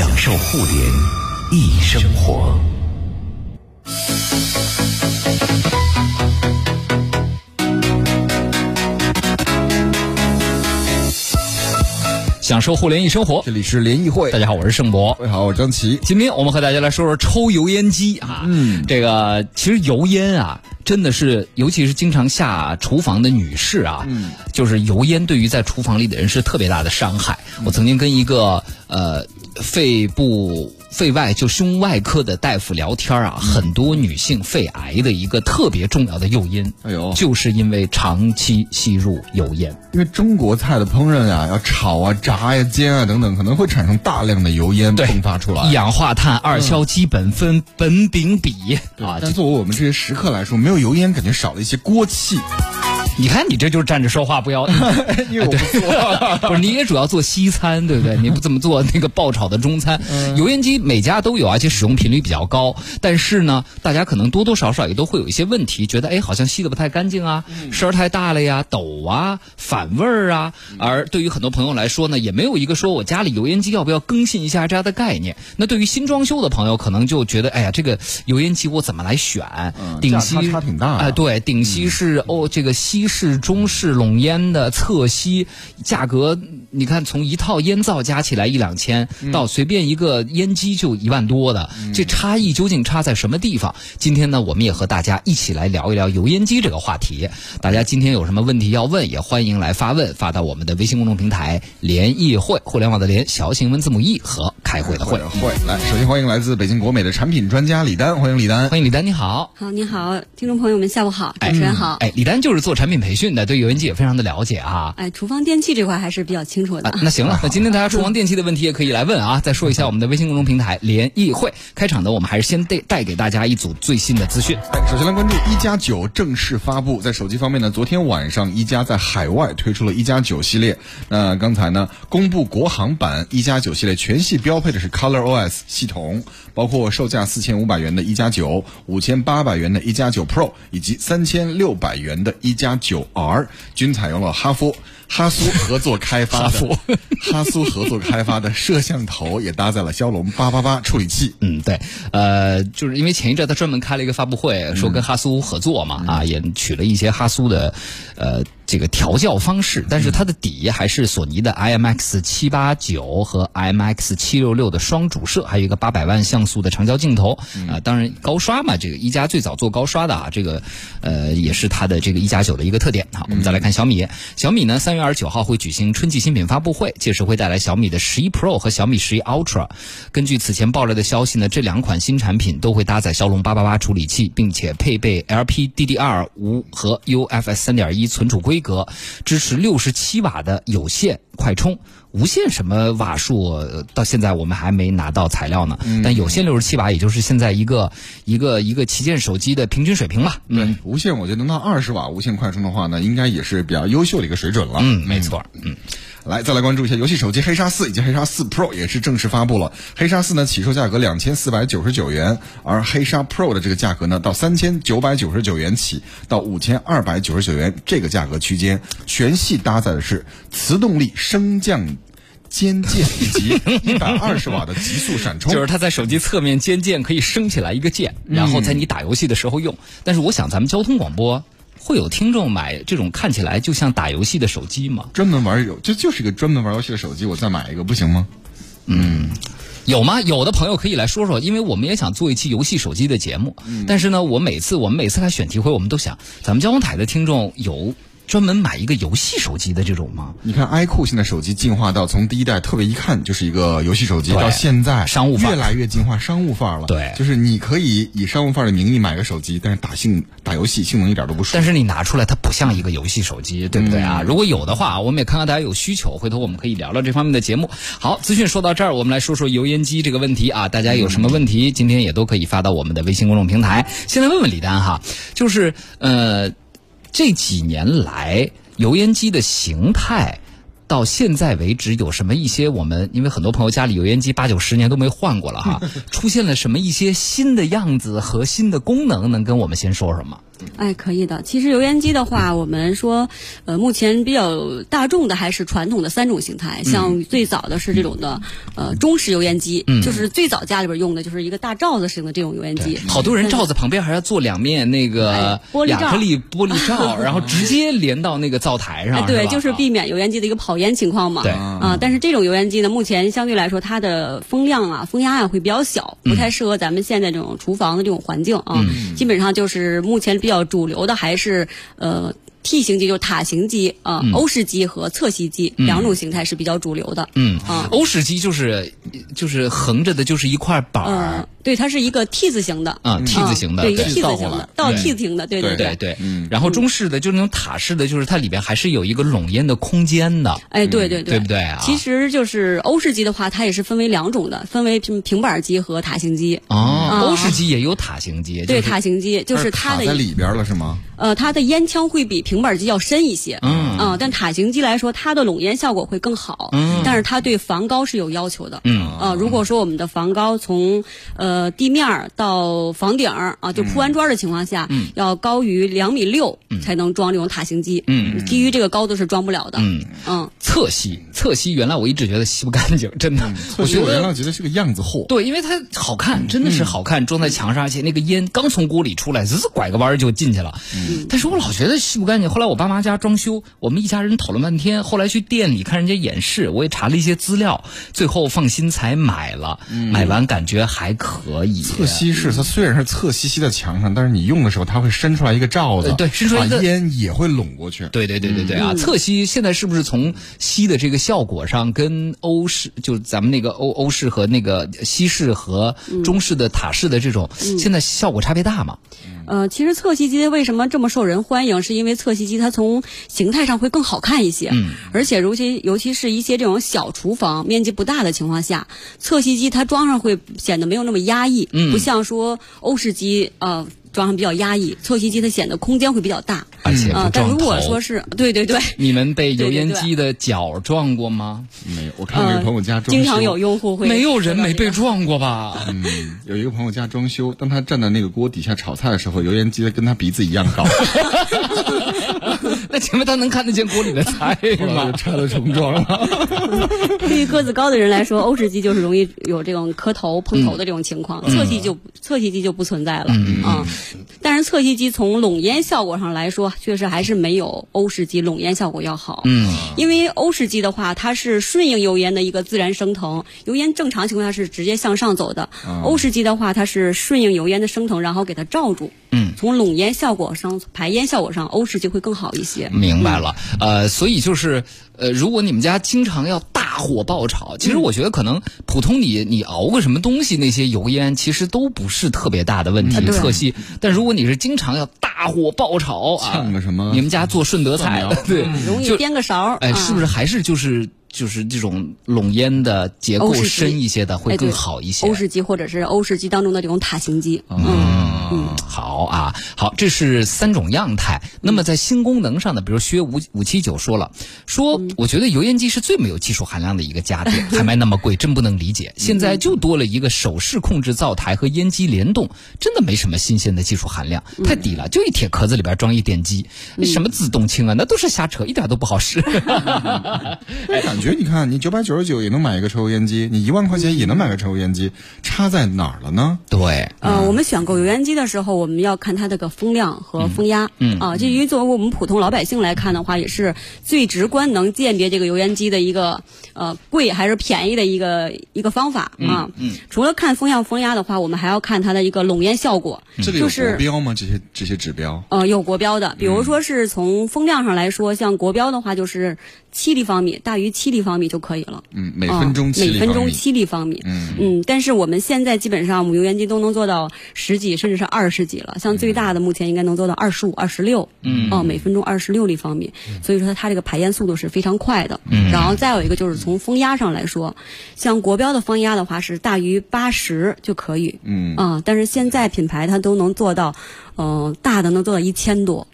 享受互联易生活。享受互联易生活，这里是联谊会。大家好，我是盛博。各位好，我是张琪。今天我们和大家来说说抽油烟机啊。嗯，这个其实油烟啊，真的是，尤其是经常下厨房的女士啊，嗯，就是油烟对于在厨房里的人是特别大的伤害。我曾经跟一个呃肺部。肺外就胸外科的大夫聊天啊，很多女性肺癌的一个特别重要的诱因，哎呦，就是因为长期吸入油烟。因为中国菜的烹饪啊，要炒啊、炸呀、煎啊等等，可能会产生大量的油烟迸发出来，一氧化碳、二硝基苯酚、苯丙芘啊。但作为我们这些食客来说，没有油烟，感觉少了一些锅气。你看，你这就是站着说话不腰，因为我不做，不是你也主要做西餐，对不对？你不怎么做那个爆炒的中餐。油烟机每家都有，而且使用频率比较高。但是呢，大家可能多多少少也都会有一些问题，觉得哎，好像吸的不太干净啊，声儿太大了呀，抖啊，反味儿啊。而对于很多朋友来说呢，也没有一个说我家里油烟机要不要更新一下这样的概念。那对于新装修的朋友，可能就觉得哎呀，这个油烟机我怎么来选？顶吸差挺大，哎，对，顶吸是哦，这个吸。是中式拢烟的侧吸，价格你看从一套烟灶加起来一两千，到随便一个烟机就一万多的，这差异究竟差在什么地方？今天呢，我们也和大家一起来聊一聊油烟机这个话题。大家今天有什么问题要问，也欢迎来发问，发到我们的微信公众平台“联谊会”，互联网的联，小型文字母 E 和开会的会。会来，首先欢迎来自北京国美的产品专家李丹，欢迎李丹，欢迎李丹，你好，好，你好，听众朋友们下午好，主持人好，哎，李丹就是做产品。培训的对油烟机也非常的了解啊，哎，厨房电器这块还是比较清楚的。那行了，那今天大家厨房电器的问题也可以来问啊。再说一下我们的微信公众平台联谊会，开场呢，我们还是先带带给大家一组最新的资讯。哎，首先来关注一加九正式发布，在手机方面呢，昨天晚上一加在海外推出了一加九系列。那刚才呢，公布国行版一加九系列全系标配的是 Color OS 系统，包括售价四千五百元的一加九、五千八百元的一加九 Pro 以及三千六百元。的一加九 R 均采用了哈弗哈苏合作开发的 哈苏合作开发的摄像头，也搭载了骁龙八八八处理器。嗯，对，呃，就是因为前一阵他专门开了一个发布会，说跟哈苏合作嘛，啊，也取了一些哈苏的，呃。这个调教方式，但是它的底还是索尼的 IMX 七八九和 IMX 七六六的双主摄，还有一个八百万像素的长焦镜头啊。当然高刷嘛，这个一加最早做高刷的啊，这个呃也是它的这个一加九的一个特点。好，我们再来看小米，小米呢三月二十九号会举行春季新品发布会，届时会带来小米的十一 Pro 和小米十一 Ultra。根据此前爆料的消息呢，这两款新产品都会搭载骁龙八八八处理器，并且配备 LPDDR 五和 UFS 三点一存储规。格支持六十七瓦的有线快充，无线什么瓦数到现在我们还没拿到材料呢。但有线六十七瓦，也就是现在一个一个一个旗舰手机的平均水平吧。对，无线我觉得能到二十瓦无线快充的话呢，应该也是比较优秀的一个水准了。嗯，没错。嗯。来，再来关注一下游戏手机黑鲨四以及黑鲨四 Pro 也是正式发布了。黑鲨四呢，起售价格两千四百九十九元，而黑鲨 Pro 的这个价格呢，到三千九百九十九元起，到五千二百九十九元这个价格区间，全系搭载的是磁动力升降肩键以及一百二十瓦的极速闪充。就是它在手机侧面肩键可以升起来一个键，然后在你打游戏的时候用。但是我想，咱们交通广播。会有听众买这种看起来就像打游戏的手机吗？专门玩游，这就是一个专门玩游戏的手机，我再买一个不行吗？嗯，有吗？有的朋友可以来说说，因为我们也想做一期游戏手机的节目。但是呢，我每次我们每次来选题会，我们都想，咱们交通台的听众有。专门买一个游戏手机的这种吗？你看，iQOO 现在手机进化到从第一代特别一看就是一个游戏手机，到现在商务越来越进化商务范儿了。对，就是你可以以商务范儿的名义买个手机，但是打性打游戏性能一点都不输。但是你拿出来它不像一个游戏手机，对不对啊？如果有的话，我们也看看大家有需求，回头我们可以聊聊这方面的节目。好，资讯说到这儿，我们来说说油烟机这个问题啊。大家有什么问题，今天也都可以发到我们的微信公众平台。先来问问李丹哈，就是呃这几年来。油烟机的形态，到现在为止有什么一些我们？因为很多朋友家里油烟机八九十年都没换过了哈，出现了什么一些新的样子和新的功能，能跟我们先说说吗？哎，可以的。其实油烟机的话，我们说，呃，目前比较大众的还是传统的三种形态，像最早的是这种的，呃，中式油烟机，就是最早家里边用的就是一个大罩子型的这种油烟机。好多人罩子旁边还要做两面那个哎玻璃罩亚克力玻璃罩，然后直接连到那个灶台上。哎，对，就是避免油烟机的一个跑烟情况嘛。对啊，但是这种油烟机呢，目前相对来说它的风量啊、风压啊会比较小，不太适合咱们现在这种厨房的这种环境啊。基本上就是目前比较主流的还是呃。T 型机就是塔型机啊，欧式机和侧吸机两种形态是比较主流的。嗯。啊，欧式机就是就是横着的，就是一块板嗯儿，，对，它是一个 T 字形的。啊，T 字形的对，一个 T 字形的，倒 T 字形的，对对对对。对。然后中式的就是那种塔式的，就是它里边还是有一个拢烟的空间的。哎，对对对。不对啊？其实就是欧式机的话，它也是分为两种的，分为平平板机和塔型机。哦，欧式机也有塔型机，对，塔型机就是它的卡在里边了是吗？呃，它的烟枪会比平板机要深一些。嗯啊、但塔形机来说，它的拢烟效果会更好。嗯但是它对防高是有要求的。嗯啊、如果说我们的防高从呃地面到房顶儿啊，就铺完砖的情况下，要高于两米六才能装这种塔形机。嗯，低于这个高度是装不了的。嗯嗯侧吸，侧吸原来我一直觉得吸不干净，真的，我觉我原。来觉得是个样子货。对，因为它好看，真的是好看，装在墙上，而且那个烟刚从锅里出来，滋拐个弯就进去了。但是我老觉得吸不干净。后来我爸妈家装修，我们一家人讨论半天，后来去店里看人家演示，我也查了一些资料，最后放心才买了。买完感觉还可以。侧吸式它虽然是侧吸吸在墙上，但是你用的时候它会伸出来一个罩子，呃对伸出来一个烟也会拢过去。对对对对对啊！侧吸现在是不是从吸的这个效果上，跟欧式就咱们那个欧欧式和那个西式和中式的塔式的这种，现在效果差别大吗？呃，其实侧吸机为什么这么受人欢迎，是因为侧吸机它从形态上会更好看一些。嗯，而且尤其尤其是一些这种小厨房面积不大的情况下，侧吸机它装上会显得没有那么压抑，嗯不像说欧式机呃装上比较压抑，错吸机它显得空间会比较大。而且啊、不撞但如果说是对对对，你们被油烟机的脚撞过吗？没有，我看我一个朋友家装修，经常有用户会没有人没被撞过吧？嗯，有一个朋友家装修，当他站在那个锅底下炒菜的时候，油烟机跟他鼻子一样高，那 请问他能看得见锅里的菜后来就吗？拆了重装了。对于个子高的人来说，欧式机就是容易有这种磕头碰头的这种情况，侧吸就侧吸机就不存在了啊、但是侧吸机从拢烟效果上来说，确实还是没有欧式机拢烟效果要好。嗯，因为欧式机的话，它是顺应油烟的一个自然升腾，油烟正常情况下是直接向上走的。欧式机的话，它是顺应油烟的升腾，然后给它罩住。嗯，从拢烟效果上、排烟效果上，欧式就会更好一些。明白了，呃，所以就是，呃，如果你们家经常要大火爆炒，其实我觉得可能普通你你熬个什么东西，那些油烟其实都不是特别大的问题，啊对。侧吸。但如果你是经常要大火爆炒啊呛个什么，你们家做顺德菜的，对，容易颠个勺儿。哎，啊是不是还是就是就是这种拢烟的结构深一些的会更好一些？欧式机或者是欧式机当中的这种塔形机。嗯，好啊，好，这是三种样态。那么在新功能上呢，比如薛五五七九说了，说我觉得油烟机是最没有技术含量的一个家电，还卖那么贵，真不能理解。现在就多了一个手势控制灶台和烟机联动，真的没什么新鲜的技术含量，太低了，就一铁壳子里边装一电机，那什么自动清啊，那都是瞎扯，一点都不好使。哎感觉你看，你九百九十九也能买一个抽油烟机，你一万块钱也能买个抽油烟机，差在哪儿了呢？对，呃，我们选购油烟机的时候，我们要看它这个风量和风压。嗯啊，这因为作为我们普通老百姓来看的话，也是最直观能鉴别这个油烟机的一个呃贵还是便宜的一个一个方法啊。嗯除了看风量、风压的话，我们还要看它的一个拢烟效果。这个有就是国标吗？这些这些指标？呃，有国标的，比如说是从风量上来说，像国标的话就是七立方米，大于七立方米就可以了。嗯，每分钟。每分钟七立方米。嗯但是我们现在基本上我们油烟机都能做到十几，甚至是二十几了。像最大的目前应该能做到二十五、二十六。嗯哦，每分钟二十六立方米。所以说它这个排烟速度是非常快的。嗯。然后再有一个就是从风压上来说，像国标的风压的话是大于八十就可以。嗯啊，但是现在品牌它都能做到，嗯、大的能做到一千多。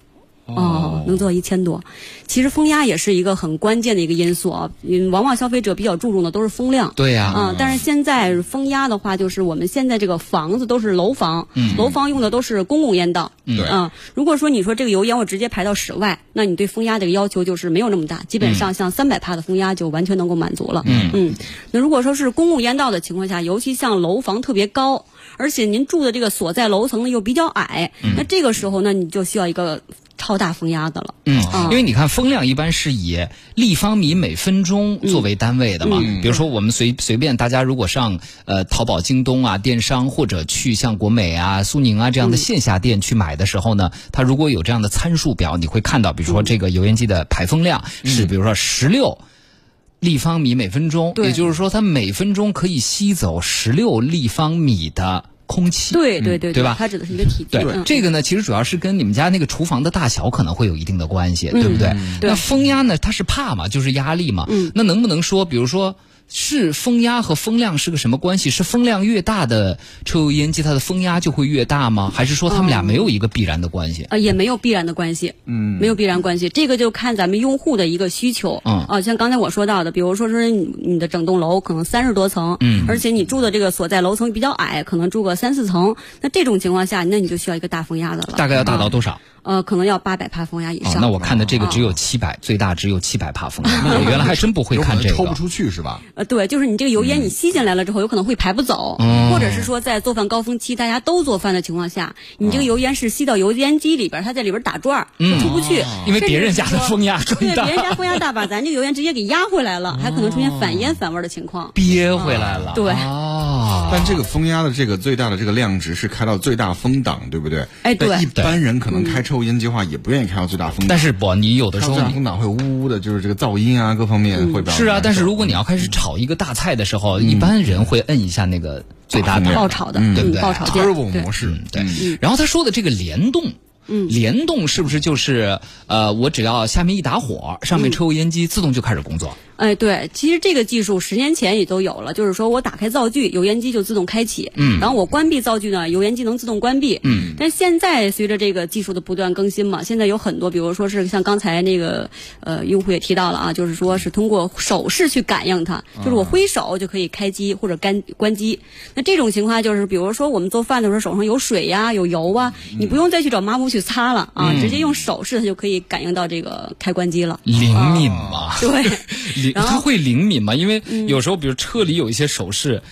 哦，能做到一千多。其实风压也是一个很关键的一个因素啊，嗯，往往消费者比较注重的都是风量。对呀、啊、但是现在风压的话，就是我们现在这个房子都是楼房，楼房用的都是公共烟道。嗯啊、如果说你说这个油烟我直接排到室外，那你对风压这个要求就是没有那么大，基本上像三百帕的风压就完全能够满足了。嗯那如果说是公共烟道的情况下，尤其像楼房特别高，而且您住的这个所在楼层呢又比较矮，那这个时候呢，你就需要一个超大风压的了。嗯啊，因为你看风量一般是以立方米每分钟作为单位的嘛。比如说我们随随便大家如果上呃淘宝、京东啊电商，或者去像国美啊、苏宁啊这样的线下店去买的时候呢，它如果有这样的参数表，你会看到，比如说这个油烟机的排风量是比如说十六。立方米每分钟，也就是说，它每分钟可以吸走十六立方米的空气。对对对对吧它指的是一个体积。对，嗯这个呢，其实主要是跟你们家那个厨房的大小可能会有一定的关系，对不对？对那风压呢，它是怕嘛，就是压力嘛。嗯那能不能说，比如说？是风压和风量是个什么关系？是风量越大的抽油烟机，它的风压就会越大吗？还是说它们俩没有一个必然的关系？呃，也没有必然的关系，嗯，没有必然关系，这个就看咱们用户的一个需求，嗯啊，像刚才我说到的，比如说是你你的整栋楼可能三十多层，嗯，而且你住的这个所在楼层比较矮，可能住个三四层，那这种情况下，那你就需要一个大风压的了，大概要大到啊多少？呃，可能要八百帕风压以上。，哦那我看的这个只有七百，最大只有七百帕风压。我原来还真不会看这个。抽不出去是吧？呃，对，就是你这个油嗯烟你吸进来了之后，有可能会排不走，或者是说在做饭高峰期大家都做饭的情况下，你这个油烟是吸到油烟机里边，它在里边打转嗯，它出不去，嗯因为别人家的风压更对，别人家风压大，把咱这个油烟直接给压回来了，还可能出现反烟反味的情况。憋回来了。对哦，但这个风压的这个最大的这个量值是开到最大风档，对不对？哎对一般人可能开抽烟机的话，也不愿意开到最大风档。但是不，你有的时候你风档会呜呜的，就是这个噪音啊，各方面会比较是啊，但是如果你要开始炒一个大菜的时候，一般人会摁一下那个最大档爆炒的，对不对？嗯爆炒键 turbo 模式，嗯，对。然后他说的这个联动。嗯，联动是不是就是呃，我只要下面一打火，上面抽油烟机自动就开始工作？哎，对，其实这个技术十年前也都有了，就是说我打开灶具，油烟机就自动开启，嗯，然后我关闭灶具呢，油烟机能自动关闭，嗯。但现在随着这个技术的不断更新嘛，现在有很多，比如说是像刚才那个呃用户也提到了啊，就是说是通过手势去感应它，就是我挥手就可以开机或者干关机。那这种情况就是，比如说我们做饭的时候手上有水呀、有油啊，你不用再去找抹布去擦了啊，直接用手势它就可以感应到这个开关机了。灵敏嘛？对。它会灵敏吗？因为有时候，比如车里有一些手势。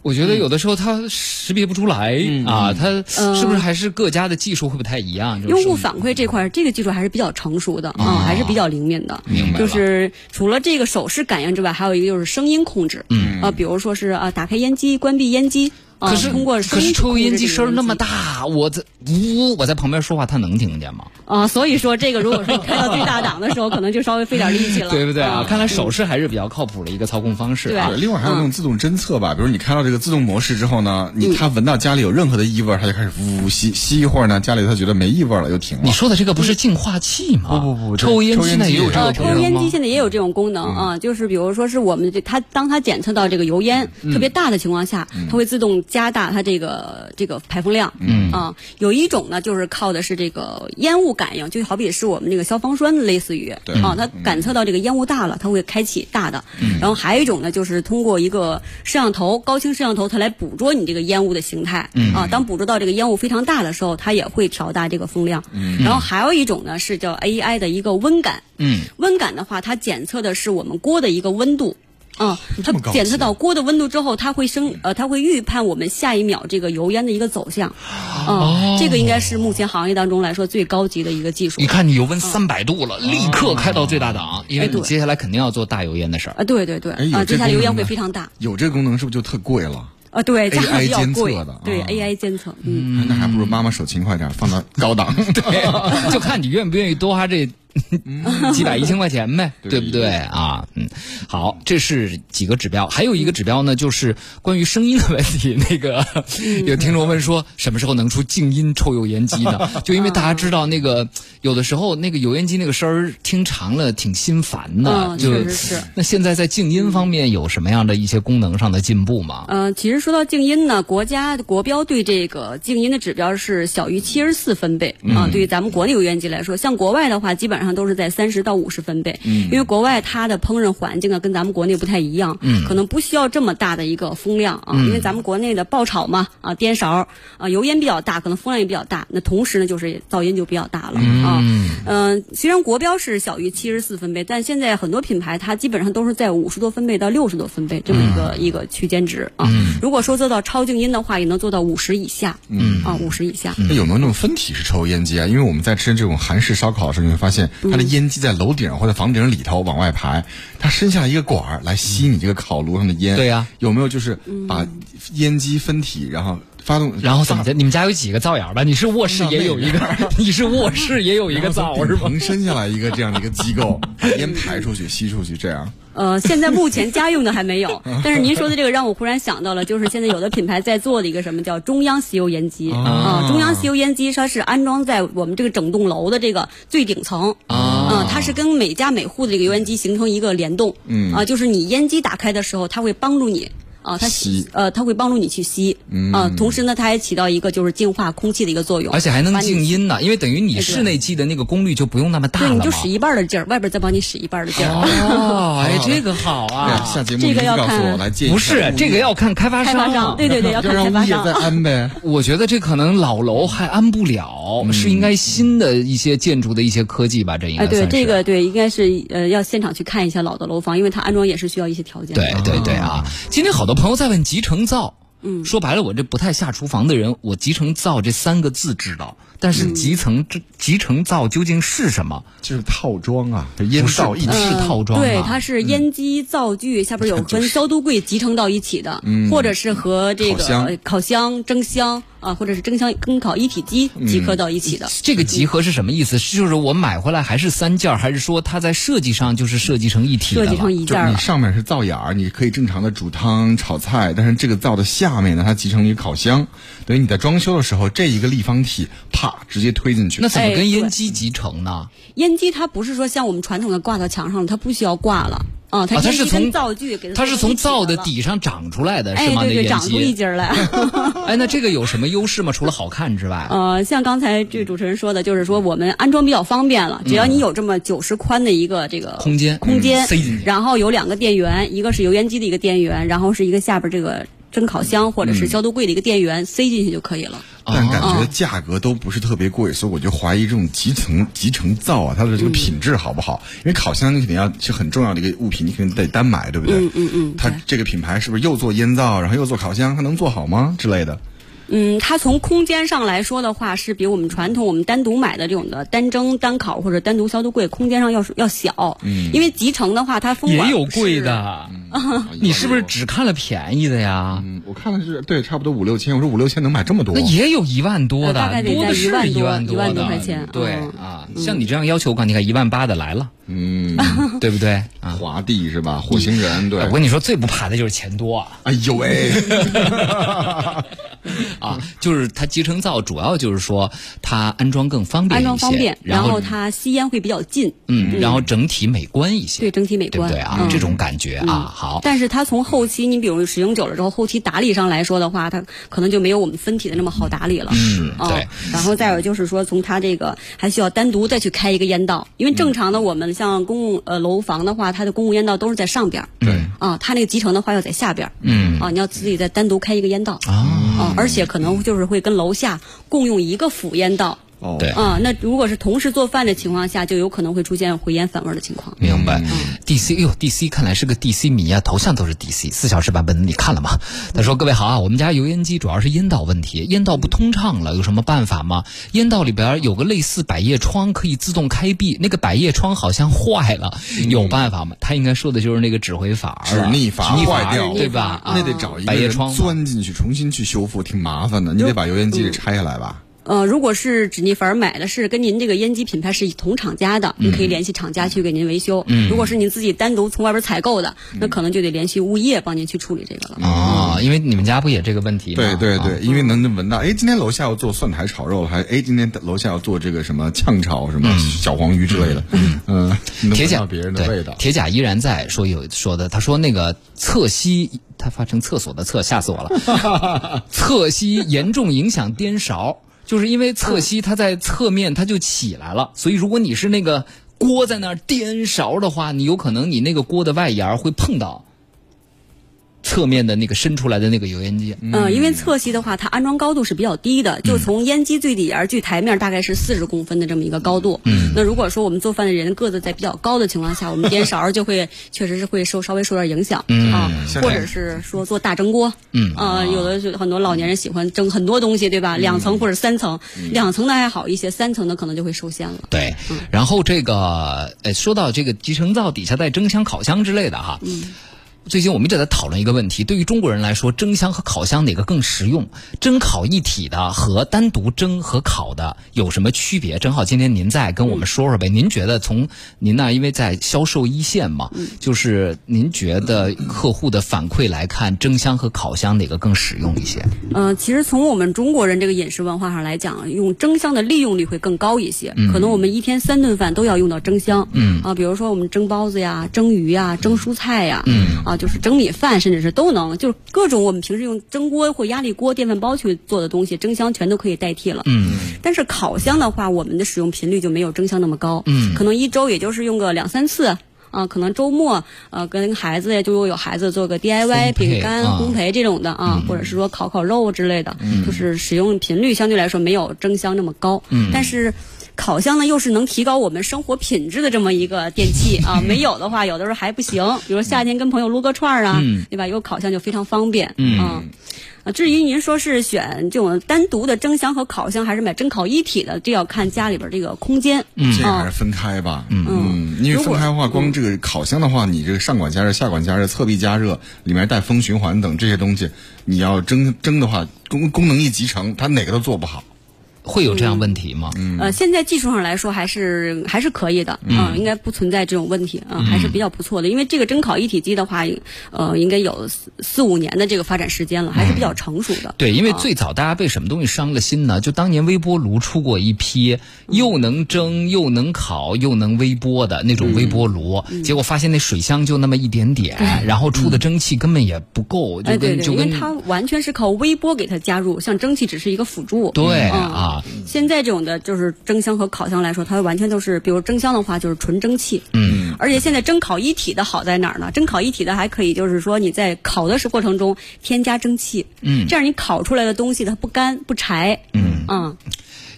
我觉得有的时候它识别不出来、啊，它是不是还是各家的技术会不太一样？用户反馈这块儿，这个技术还是比较成熟的啊、还是比较灵敏的。明白就是除了这个手势感应之外，还有一个就是声音控制。嗯，啊，比如说是啊，打开烟机，关闭烟机。啊，可是通过声可是抽烟机声儿那么大，我在呜，我在旁边说话，它能听见吗？啊，所以说这个如果说你 开到最大档的时候，可能就稍微费点力气了，对不对啊？嗯看来手势还是比较靠谱的一个操控方式啊。对，另外还有那种自动侦测吧，比如你开到这个自动模式之后呢，你它闻到家里有任何的异味，它就开始呜呜吸吸一会儿呢，家里它觉得没异味了，又停了。你说的这个不是净化器吗？不不不抽油烟机机现在也有这呃，个功能吗抽油烟机？现在也有这种功能啊，就是比如说是我们这它当它检测到这个油烟特别大的情况下，它会自动加大它这个这个排风量。嗯啊，有一种呢就是靠的是这个烟雾感应，就好比是我们这个消防栓类似于对啊，它感测到这个烟雾大了，它会开启大的。嗯然后还有一种呢，就是通过一个摄像头高清摄像头，它来捕捉你这个烟雾的形态。嗯啊，当捕捉到这个烟雾非常大的时候，它也会调大这个风量。嗯然后还有一种呢是叫 AI 的一个温感。嗯，温感的话，它检测的是我们锅的一个温度。啊、它检测到锅的温度之后，它会生呃，它会预判我们下一秒这个油烟的一个走向。啊、这个应该是目前行业当中来说最高级的一个技术你。看你油温三百度了，立刻开到最大档，因为你接下来肯定要做大油烟的事儿。啊，对对对，啊，这接下来油烟会非常大。有这个功能是不是就特贵了？啊，对，价格 AI 比较贵监测的，对啊 AI 监测，嗯。那还不如妈妈手勤快点，放到高档。对，就看你愿不愿意多花这 几百一千块钱呗，对对不对啊？嗯，好，这是几个指标，还有一个指标呢，就是关于声音的问题。那个有听众问说，什么时候能出静音抽油烟机呢？就因为大家知道，那个有的时候那个油烟机那个声儿听长了挺心烦的，嗯就确实是那现在在静音方面有什么样的一些功能上的进步吗？嗯，其实说到静音呢，国家国标对这个静音的指标是小于七十四分贝啊、对于咱们国内油烟机来说，像国外的话，基本上都是在三十到五十分贝。嗯，因为国外它的烹饪环境啊，跟咱们国内不太一样，嗯，可能不需要这么大的一个风量啊，因为咱们国内的爆炒嘛，啊，颠勺啊，油烟比较大，可能风量也比较大，那同时呢，就是噪音就比较大了、啊。嗯、虽然国标是小于七十四分贝，但现在很多品牌它基本上都是在五十多分贝到六十多分贝这么一个、一个区间值啊。如果说做到超静音的话，也能做到五十以下，嗯啊，五十以下。那有没有那种分体式抽油烟机啊？因为我们在吃这种韩式烧烤的时候，你会发现它的烟机在楼顶或者房顶里头往外排，它伸下来一个管儿来吸你这个烤炉上的烟。对呀有没有就是把烟机分体，然后发动，然后怎么的？你们家有几个灶眼儿吧？你是卧室也有一个，你是卧室也有一个灶是吧？能伸下来一个这样的一个机构，把烟排出去、吸出去，这样。呃，现在目前家用的还没有，但是您说的这个让我忽然想到了，就是现在有的品牌在做的一个什么叫中央吸油烟机啊、中央吸油烟机它是安装在我们这个整栋楼的这个最顶层啊、它是跟每家每户的这个油烟机形成一个联动，嗯啊、就是你烟机打开的时候，它会帮助你。啊，它吸呃，它会帮助你去吸，啊，同时呢，它还起到一个就是净化空气的一个作用，而且还能静音呢，因为等于你室内机的那个功率就不用那么大对，了嘛。你就使一半的劲儿，外边再帮你使一半的劲儿。哦，哎，这个好啊。下节目这个您告诉要看不是这个要看开发商开发商，对对对，要 要看开发商让物业再。安呗。我觉得这可能老楼还安不了，是应该新的一些建筑的一些科技吧？这应该哎，对这个对，应该是呃要现场去看一下老的楼房，因为它安装也是需要一些条件的。对对对啊！今天好多朋友在问集成灶，嗯，说白了，我这不太下厨房的人，我集成灶这三个字知道，但是集成这集成灶究竟是什么？就是套装啊，烟灶一体。套装啊。对，它是烟机、灶具下边有跟消毒柜集成到一起的，或者是和这个烤箱。呃烤箱、蒸箱啊，或者是蒸箱蒸烤一体机集合到一起的。这个集合是什么意思？是就是我买回来还是三件儿，还是说它在设计上就是设计成一体的了？设计成一就件。你上面是灶眼儿，你可以正常的煮汤、炒菜，但是这个灶的下面呢，它集成了一个烤箱，等于你在装修的时候，这一个立方体啪直接推进去。那怎么跟烟机集成呢？烟机它不是说像我们传统的挂到墙上，它不需要挂了啊，它啊，它是从灶具给它是从灶的的。底上长出来的，哎，是吗？对对，长出一。截来。哎，那这个有什么优势吗？除了好看之外？呃，像刚才这主持人说的，就是说我们安装比较方便了，只要你有这么九十宽的一个这个空间空间然后有两个电源，一个是油烟机的一个电源，然后是一个下边这个蒸烤箱或者是消毒柜的一个电源，塞进去就可以了。但感哦觉价格都不是特别贵，所以我就怀疑这种集成集成灶啊，它的这个品质好不好？因为烤箱你肯定要是很重要的一个物品，你肯定得单买，对不对？嗯嗯嗯它这个品牌是不是又做烟灶，然后又做烤箱，它能做好吗之类的？嗯，它从空间上来说的话，是比我们传统我们单独买的这种的单蒸、单烤或者单独消毒柜空间上要要小。嗯，因为集成的话，它风管也有贵是。的，你是不是只看了便宜的呀？嗯，我看了是对，差不多五六千。我说五六千能买这么多那，也有一万多的，呃大概得在多的是一万多一万多的块钱对嗯啊，像你这样要求，你看一万八的来了，嗯，对不对啊？华帝是吧？火星人对我。跟你说，最不怕的就是钱多啊！哎呦喂，啊，就是它集成灶主要就是说它安装更方便安一些，装方便，然后它吸烟会比较近，嗯，然后整体美观一些，对整体美观，对不对啊？嗯这种感觉啊，好，但是它从后期，你比如使用久了之后，后期打理上来说的话，它可能就没有我们分体的那么好打理了。啊嗯对。然后再有就是说，从它这个还需要单独再去开一个烟道，因为正常的我们像公共呃楼房的话，它的公共烟道都是在上边儿。对，啊，它那个集成的话要在下边儿。嗯啊，你要自己再单独开一个烟道。啊，啊，而且可能就是会跟楼下共用一个辅烟道。哦，对啊，那如果是同时做饭的情况下，就有可能会出现回烟反味儿的情况。明白。DC，哎嗯呦，DC 看来是个 DC 迷啊，头像都是 DC，四小时版本的你看了吗？他说：“各位好啊，我们家油烟机主要是烟道问题，烟道不通畅了，有什么办法吗？烟道里边有个类似百叶窗，可以自动开闭，那个百叶窗好像坏了，有办法吗？他应该说的就是那个指挥阀指，逆阀坏掉对吧？那得找一个百叶窗钻进去重新去修复，挺麻烦的。你得把油烟机给拆下来吧？呃，如果是止腻粉买的是跟您这个烟机品牌是同厂家的，您可以联系厂家去给您维修。如果是您自己单独从外边采购的，那可能就得联系物业帮您去处理这个了。啊，因为你们家不也这个问题对对对，因为能闻到，哎，今天楼下要做蒜苔炒肉，还哎，今天楼下要做这个什么炝炒什么小黄鱼之类的，嗯，能铁甲闻到别人的对味道。铁甲依然在说有说的，他说那个侧吸，他发成厕所的厕，吓死我了。侧吸严重影响颠勺，就是因为侧吸它在侧面它就起来了，所以如果你是那个锅在那颠勺的话，你有可能你那个锅的外沿会碰到。侧面的那个伸出来的那个油烟机。嗯，因为侧吸的话，它安装高度是比较低的，就从烟机最底沿距台面大概是四十公分的这么一个高度。嗯，那如果说我们做饭的人个子在比较高的情况下，我们颠勺就会确实是会受稍微受点影响、啊，或者是说做大蒸锅。嗯，啊，有的就很多老年人喜欢蒸很多东西，对吧？两层或者三层，两层的还好一些，三层的可能就会受限了。对，然后这个呃，说到这个集成灶底下带蒸箱、烤箱之类的哈。最近我们一直在讨论一个问题：对于中国人来说，蒸箱和烤箱哪个更实用？蒸烤一体的和单独蒸和烤的有什么区别？正好今天您再跟我们说说呗。您觉得从您那因为在销售一线嘛，就是您觉得客户的反馈来看，蒸箱和烤箱哪个更实用一些？呃，其实从我们中国人这个饮食文化上来讲，用蒸箱的利用率会更高一些。可能我们一天三顿饭都要用到蒸箱。嗯啊，比如说我们蒸包子呀、蒸鱼呀、蒸蔬菜呀，嗯啊，就是蒸米饭，甚至是都能，就是各种我们平时用蒸锅或压力锅、电饭煲去做的东西，蒸箱全都可以代替了。嗯但是烤箱的话，我们的使用频率就没有蒸箱那么高。嗯可能一周也就是用个两三次。啊，可能周末呃跟孩子呀，就有孩子做个 DIY 饼干、啊烘焙这种的啊，或者是说烤烤肉之类的，就是使用频率相对来说没有蒸箱那么高。嗯，但是。烤箱呢，又是能提高我们生活品质的这么一个电器啊，没有的话，有的时候还不行。比如夏天跟朋友撸个串儿啊，对吧？有烤箱就非常方便。嗯啊，至于您说是选这种单独的蒸箱和烤箱，还是买蒸烤一体的，这要看家里边这个空间。嗯这个还啊是分开吧，嗯，因为分开的话，光这个烤箱的话，你这个上管加热、下管加热、侧壁加热，里面带风循环等这些东西，你要蒸蒸的话，功功能一集成，它哪个都做不好。会有这样问题吗？呃，现在技术上来说还是还是可以的，嗯、应该不存在这种问题，嗯、还是比较不错的。因为这个蒸烤一体机的话，呃，应该有四四五年的这个发展时间了，还是比较成熟的。对，因为啊最早大家被什么东西伤了心呢？就当年微波炉出过一批又能蒸又能烤又能微波的那种微波炉，嗯结果发现那水箱就那么一点点，然后出的蒸汽根本也不够，就哎，对对，跟就跟因为它完全是靠微波给它加入，像蒸汽只是一个辅助。对嗯啊，现在这种的就是蒸箱和烤箱来说，它完全都是，比如蒸箱的话就是纯蒸汽，嗯，而且现在蒸烤一体的好在哪儿呢？蒸烤一体的还可以就是说你在烤的时过程中添加蒸汽，嗯，这样你烤出来的东西它不干不柴，嗯嗯，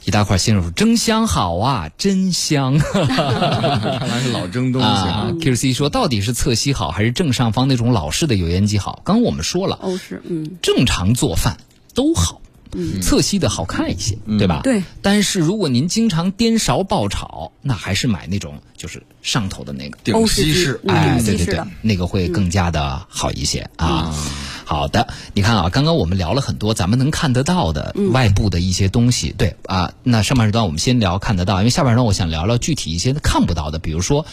一大块新手说蒸箱好啊，真香。看来是老蒸东西啊啊。，QC 说到底是侧吸好还是正上方那种老式的油烟机好？刚刚我们说了，欧式，嗯，正常做饭都好。侧吸的好看一些，对吧？对。但是如果您经常颠勺爆炒，那还是买那种就是上头的那个。顶欧式哎，对对对那个会更加的好一些啊。好的，你看啊，刚刚我们聊了很多咱们能看得到的外部的一些东西，对啊。那上半时段我们先聊看得到，因为下半时段我想聊聊具体一些看不到的，比如说。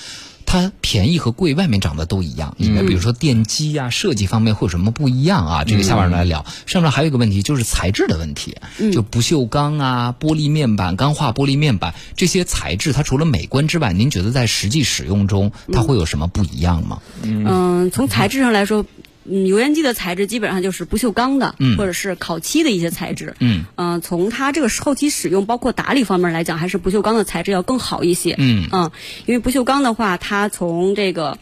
它便宜和贵，外面长得都一样。里面比如说电机呀、设计方面会有什么不一样啊？这个下面来聊。上面还有一个问题就是材质的问题，就不锈钢啊、玻璃面板、钢化玻璃面板这些材质，它除了美观之外，您觉得在实际使用中它会有什么不一样吗？嗯，从材质上来说，嗯，油烟机的材质基本上就是不锈钢的，或者是烤漆的一些材质。嗯，呃，从它这个后期使用，包括打理方面来讲，还是不锈钢的材质要更好一些。嗯因为不锈钢的话，它从这个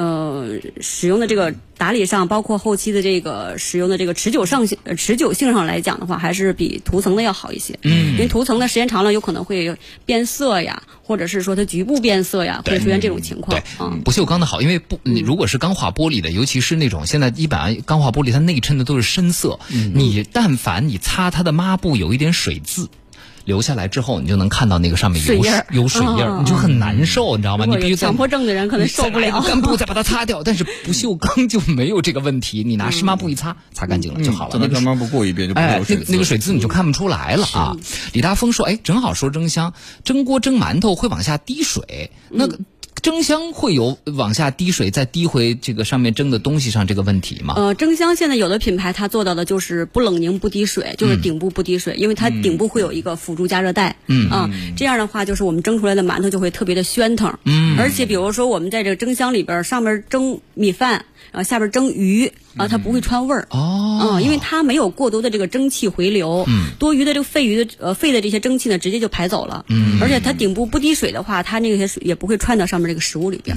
呃使用的这个打理上，包括后期的这个使用的这个持久上性、呃持久性上来讲的话，还是比涂层的要好一些。嗯，因为涂层的时间长了，有可能会变色呀，或者是说它局部变色呀，会出现这种情况对。，嗯，不锈钢的好，因为不，你如果是钢化玻璃的，尤其是那种现在一般钢化玻璃，它内衬的都是深色，嗯你但凡你擦它的抹布有一点水渍。留下来之后，你就能看到那个上面有水印有水印你就很难受，你知道吗？你必须在强迫症的人可能受不了干布再把它擦掉，但是不锈钢就没有这个问题，你拿湿抹布一擦，擦干净了就好了。那过一遍就不哎那个水渍你就看不出来了啊。李大峰说：“哎，正好说蒸箱，蒸锅蒸馒头会往下滴水，那个蒸箱会有往下滴水再滴回这个上面蒸的东西上这个问题吗？呃，蒸箱现在有的品牌它做到的就是不冷凝不滴水，就是顶部不滴水，因为它顶部会有一个辅助加热带。嗯啊，这样的话就是我们蒸出来的馒头就会特别的暄腾。嗯，而且比如说我们在这个蒸箱里边儿上面蒸米饭，然后下边蒸鱼啊，它不会串味儿。哦，嗯，因为它没有过多的这个蒸汽回流，嗯，多余的这个废鱼的呃废的这些蒸汽呢，直接就排走了，嗯，而且它顶部不滴水的话，它那些水也不会串到上面这个食物里边。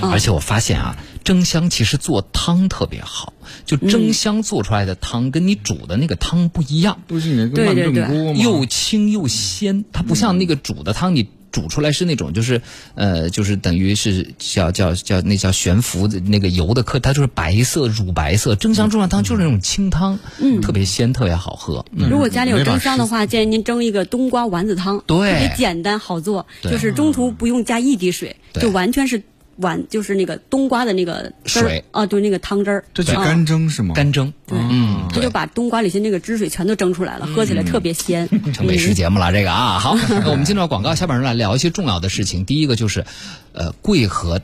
而且我发现啊，蒸箱其实做汤特别好，就蒸箱做出来的汤跟你煮的那个汤不一样，不是你那个慢对对对炖锅吗？又清又鲜，它不像那个煮的汤你。煮出来是那种，就是，呃，就是等于是叫叫叫那叫悬浮的那个油的颗，它就是白色乳白色。蒸箱中上汤就是那种清汤，嗯，特别鲜，特别好喝。嗯，如果家里有蒸箱的话，建议您蒸一个冬瓜丸子汤，对特别简单好做，就是中途不用加一滴水，对就完全是丸，就是那个冬瓜的那个汁儿水啊，对，那个汤汁儿，啊这叫干蒸是吗？干蒸，嗯，他就把冬瓜里些那个汁水全都蒸出来了，喝起来特别鲜。成美食节目了，这个啊，好，那我们进到广告，下半人来聊一些重要的事情。第一个就是，呃，贵和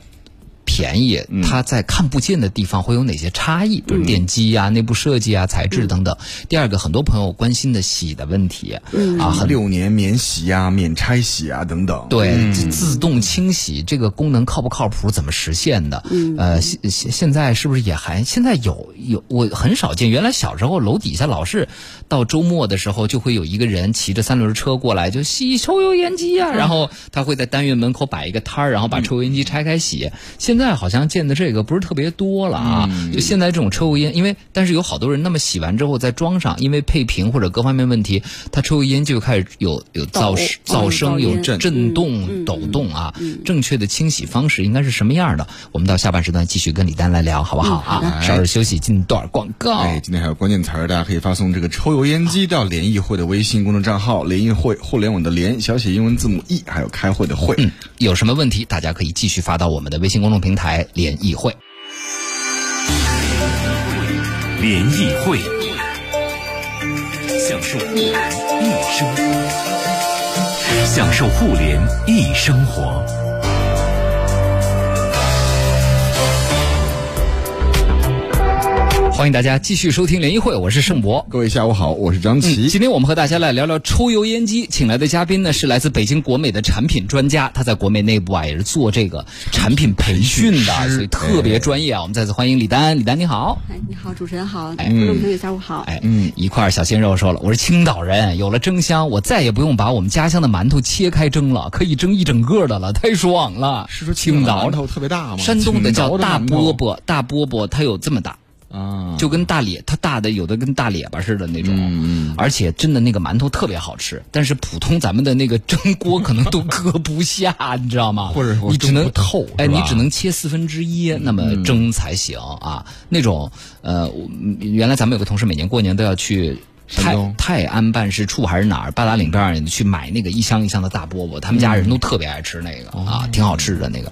便宜，它在看不见的地方会有哪些差异？比如电机啊、内部设计啊、材质等等。第二个，很多朋友关心的洗的问题，啊，很六年免洗啊、免拆洗啊等等。对，自自动清洗这个功能靠不靠谱？怎么实现的？嗯，呃，现现现在是不是也还现在有有我很少见。原来小时候楼底下老是到周末的时候就会有一个人骑着三轮车过来就洗抽油烟机啊，然后他会在单元门口摆一个摊儿，然后把抽油烟机拆开洗。现在好像见的这个不是特别多了啊。就现在这种抽油烟，因为但是有好多人那么洗完之后再装上，因为配平或者各方面问题，它抽油烟就开始有有噪噪声，有震震动、抖动啊。正确的清洗方式应该是什么样的？我们到下半时段继续跟李丹来聊，好不好啊？稍事休息，进段广告。哎，今天还有关键词儿，大家可以发送这个抽油烟机到联谊会的微信公众账号“联谊会互联网”的联小写英文字母 E，还有开会的会。嗯，有什么问题，大家可以继续发到我们的微信公众平台“联谊会联谊会，享受互联一生活，享受互联一生活。”。欢迎大家继续收听联谊会，我是盛博。各位下午好，我是张琪。今天我们和大家来聊聊抽油烟机，请来的嘉宾呢是来自北京国美的产品专家，他在国美内部啊也是做这个产品培训的，师所以特别专业啊。我们再次欢迎李丹，李丹你好。哎，你好，主持人好，观众朋友下午好。哎，嗯，一块小鲜肉说了，我是青岛人，有了蒸箱，我再也不用把我们家乡的馒头切开蒸了，可以蒸一整个的了，太爽了。是说青岛馒头特别大吗？山东的叫大饽饽，大饽饽它有这么大。啊，就跟大咧，它大的有的跟大咧巴似的那种，嗯而且真的那个馒头特别好吃，但是普通咱们的那个蒸锅可能都搁不下，你知道吗？或者我你只能透哎，你只能切四分之一那么蒸才行啊。那种呃，原来咱们有个同事每年过年都要去。泰泰安办事处还是哪儿？八达岭边上去买那个一箱一箱的大饽饽，他们家人都特别爱吃那个、啊，挺好吃的那个。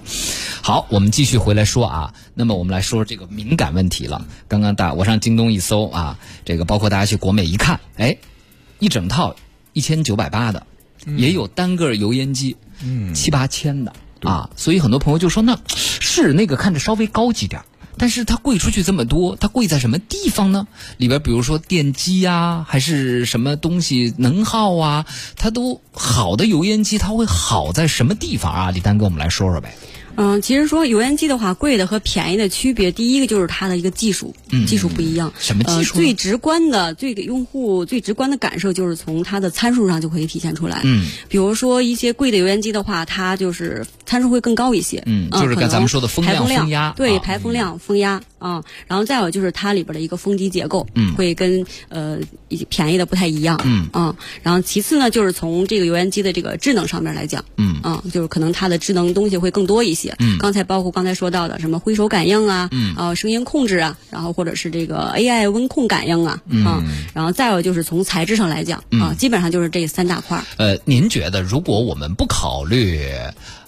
好，我们继续回来说啊。那么我们来说这个敏感问题了。刚刚大我上京东一搜啊，这个包括大家去国美一看，哎，一整套一千九百八的，也有单个油烟机，嗯，七八千的啊。所以很多朋友就说，那是那个看着稍微高级点儿但是它贵出去这么多，它贵在什么地方呢？里边比如说电机呀、还是什么东西能耗啊，它都好的油烟机，它会好在什么地方啊？李丹跟我们来说说呗。嗯，其实说油烟机的话，贵的和便宜的区别，第一个就是它的一个技术，技术不一样。什么技术呃？最直观的，最给用户最直观的感受，就是从它的参数上就可以体现出来。嗯，比如说一些贵的油烟机的话，它就是参数会更高一些。嗯就是可能刚咱们说的风量排风风压对，啊排风量、风压啊。然后再有就是它里边的一个风机结构，嗯会跟呃便宜的不太一样。嗯啊，然后其次呢，就是从这个油烟机的这个智能上面来讲，嗯啊，就是可能它的智能东西会更多一些。些。嗯，刚才包括刚才说到的什么挥手感应啊，嗯啊声音控制啊，然后或者是这个 AI 温控感应啊，啊，然后再有就是从材质上来讲啊，基本上就是这三大块。呃，您觉得如果我们不考虑，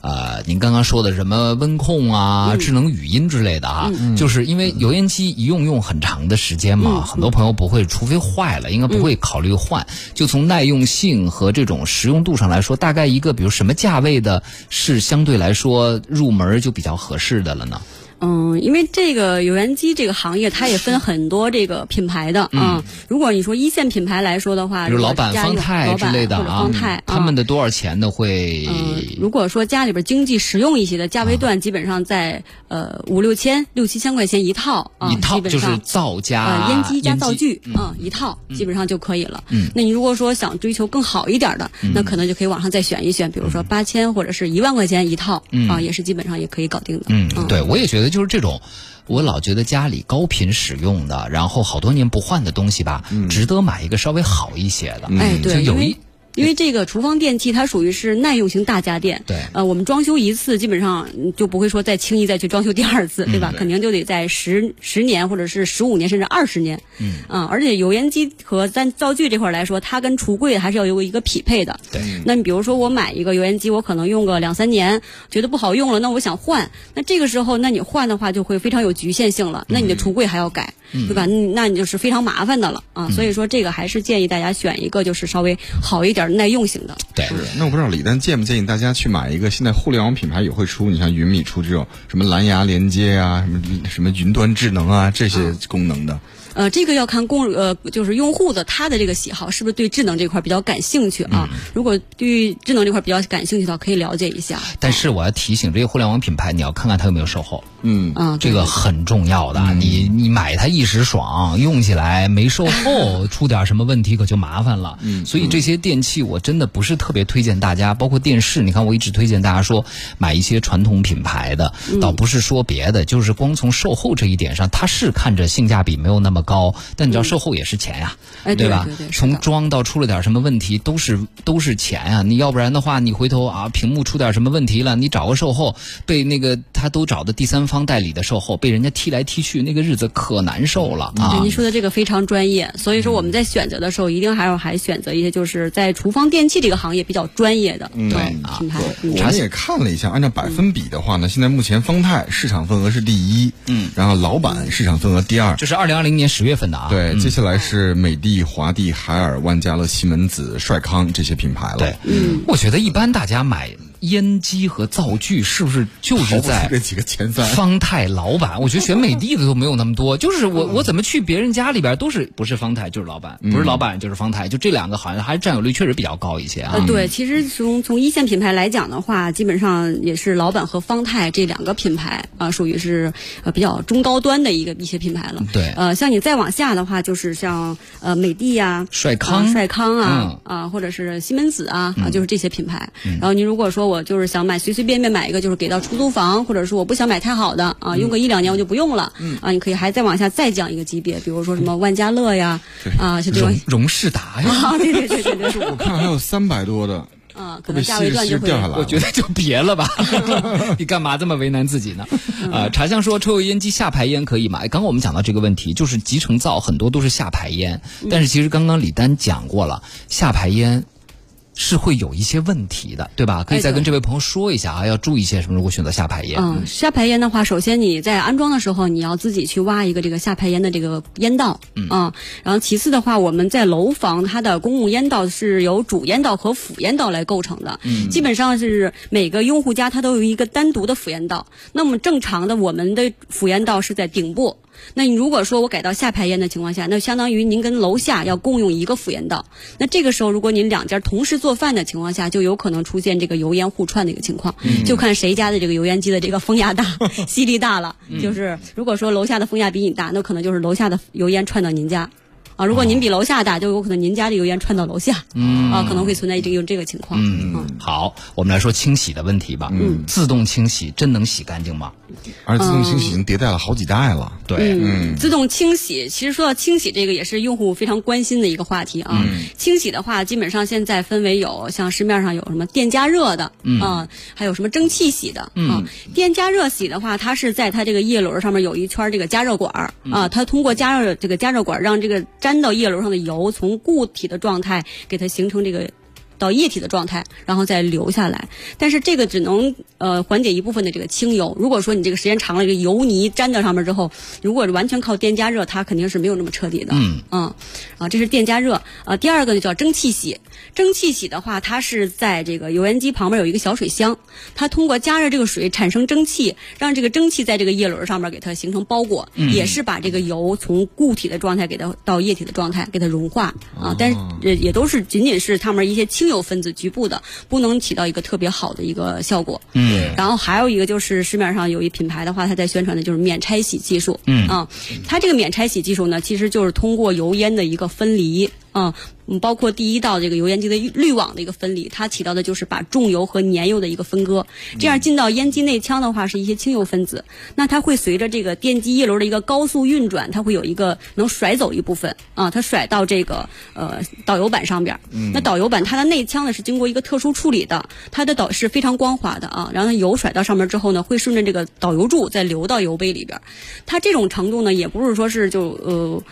呃，您刚刚说的什么温控啊、智能语音之类的啊，就是因为油烟机一用用很长的时间嘛，很多朋友不会，除非坏了，应该不会考虑换。就从耐用性和这种实用度上来说，大概一个比如什么价位的是相对来说入门就比较合适的了呢？嗯，因为这个油烟机这个行业，它也分很多这个品牌的啊。如果你说一线品牌来说的话，比如老板、方太之类的啊或者方太，，啊他们的多少钱呢？会嗯，如果说家里边经济实用一些的，价位段基本上在呃五六千、六七千块钱一套啊，一套就是基本上。灶加呃，烟机加灶具嗯啊、一套基本上就可以了。嗯那你如果说想追求更好一点的，那可能就可以网上再选一选，比如说八千或者是一万块钱一套、嗯啊，也是基本上也可以搞定的。嗯，对，我也觉得就是这种，我老觉得家里高频使用的，然后好多年不换的东西吧，值得买一个稍微好一些的。哎，就对，因为有一因为这个厨房电器它属于是耐用型大家电，对呃，我们装修一次基本上嗯就不会说再轻易再去装修第二次，对嗯吧？肯定就得在十十年或者是十五年甚至二十年，嗯啊，而且油烟机和咱灶具这块儿来说，它跟橱柜还是要有一个匹配的。对，那你比如说我买一个油烟机，我可能用个两三年，觉得不好用了，那我想换，那这个时候，那你换的话就会非常有局限性了，那你的橱柜还要改，对吧？嗯那你就是非常麻烦的了啊。所以说这个还是建议大家选一个就是稍微好一点、耐用型的。对，是，那我不知道李丹建不建议大家去买一个现在互联网品牌也会出，你像云米出这种什么蓝牙连接啊，什么什么云端智能啊这些功能的。呃，这个要看供呃，就是用户的他的这个喜好是不是对智能这块比较感兴趣啊？如果对于智能这块比较感兴趣的话，可以了解一下。但是我要提醒这些互联网品牌，你要看看它有没有售后。嗯，啊，这个很重要的，你你买它一时爽，用起来没售后，出点什么问题可就麻烦了。嗯，所以这些电器我真的不是特别推荐大家，包括电视，你看我一直推荐大家说买一些传统品牌的，倒不是说别的，就是光从售后这一点上，它是看着性价比没有那么高，但你知道售后也是钱呀，哎对吧？从装到出了点什么问题，都是都是钱啊、你要不然的话，你回头啊屏幕出点什么问题了，你找个售后，被那个他都找的第三方代理的售后，被人家踢来踢去，那个日子可难受了啊。对，！您说的这个非常专业，所以说我们在选择的时候，一定还要还选择一些就是在厨房电器这个行业比较专业的嗯。对啊。品牌。嗯我们也看了一下，按照百分比的话呢，现在目前方太市场份额是第一，嗯，然后老板市场份额第二，这是二零二零年十月份的啊。对，接下来是美的、华帝、海尔、万家乐、西门子、帅康这些品牌了。对，嗯，我觉得一般大家买烟机和灶具是不是就是在这几个前三。方太老板，我觉得选美的的都没有那么多。就是我我怎么去别人家里边都是不是方太就是老板，不是老板就是方太，就这两个好像还是占有率确实比较高一些啊呃，。对，其实从从一线品牌来讲的话，基本上也是老板和方太这两个品牌啊、属于是呃比较中高端的一个一些品牌了。对呃，像你再往下的话，就是像呃美的呀、帅康啊帅康啊嗯啊，或者是西门子啊啊，就是这些品牌。然后您如果说我就是想买随随便便买一个，就是给到出租房，或者是我不想买太好的啊，用个一两年我就不用了。嗯啊，你可以还再往下再降一个级别，比如说什么万家乐呀啊，像这种荣荣仕达呀，啊，对对对对对，我看还有三百多的，啊，可能价位段就会掉下来了。我觉得就别了吧，你干嘛这么为难自己呢？啊，茶香说抽油烟机下排烟可以吗？哎刚刚我们讲到这个问题，就是集成灶很多都是下排烟，但是其实刚刚李丹讲过了，下排烟。是会有一些问题的，对吧？可以再跟这位朋友说一下啊，要注意些什么？如果选择下排烟，嗯，下排烟的话，首先你在安装的时候，你要自己去挖一个这个下排烟的这个烟道，嗯啊，然后其次的话，我们在楼房它的公共烟道是由主烟道和辅烟道来构成的，嗯，基本上是每个用户家它都有一个单独的辅烟道。那么正常的我们的辅烟道是在顶部。那你如果说我改到下排烟的情况下，那相当于您跟楼下要共用一个辅烟道。那这个时候，如果您两家同时做饭的情况下，就有可能出现这个油烟互串的一个情况。就看谁家的这个油烟机的这个风压大、吸力大了。就是如果说楼下的风压比你大，那可能就是楼下的油烟串到您家。啊。如果您比楼下大，就有可能您家的油烟串到楼下，嗯啊，可能会存在这个有这个情况。嗯，好，我们来说清洗的问题吧。嗯，自动清洗真能洗干净吗？而自动清洗已经迭代了好几代了。对，嗯，自动清洗，其实说到清洗这个，也是用户非常关心的一个话题啊。清洗的话，基本上现在分为有像市面上有什么电加热的啊，还有什么蒸汽洗的啊。电加热洗的话，它是在它这个叶轮上面有一圈这个加热管儿啊，它通过加热这个加热管让这个粘到叶轮上的油从固体的状态给它形成这个。到液体的状态，然后再流下来。但是这个只能呃缓解一部分的这个清油。如果说你这个时间长了，这个油泥粘到上面之后，如果完全靠电加热，它肯定是没有那么彻底的。嗯嗯啊，这是电加热。啊，第二个呢叫蒸汽洗。蒸汽洗的话，它是在这个油烟机旁边有一个小水箱，它通过加热这个水产生蒸汽，让这个蒸汽在这个叶轮上面给它形成包裹，也是把这个油从固体的状态给它到液体的状态给它融化啊。但是也都是仅仅是它们一些轻。有分子局部的，不能起到一个特别好的一个效果。嗯，然后还有一个就是市面上有一品牌的话，它在宣传的就是免拆洗技术。嗯啊，它这个免拆洗技术呢，其实就是通过油烟的一个分离。啊，嗯，包括第一道这个油烟机的滤网的一个分离，它起到的就是把重油和粘油的一个分割，这样进到烟机内腔的话是一些轻油分子，那它会随着这个电机叶轮的一个高速运转，它会有一个能甩走一部分啊，它甩到这个呃导油板上边。那导油板它的内腔呢是经过一个特殊处理的，它的导是非常光滑的啊，然后油甩到上面之后呢，会顺着这个导油柱再流到油杯里边，它这种程度呢也不是说是就呃。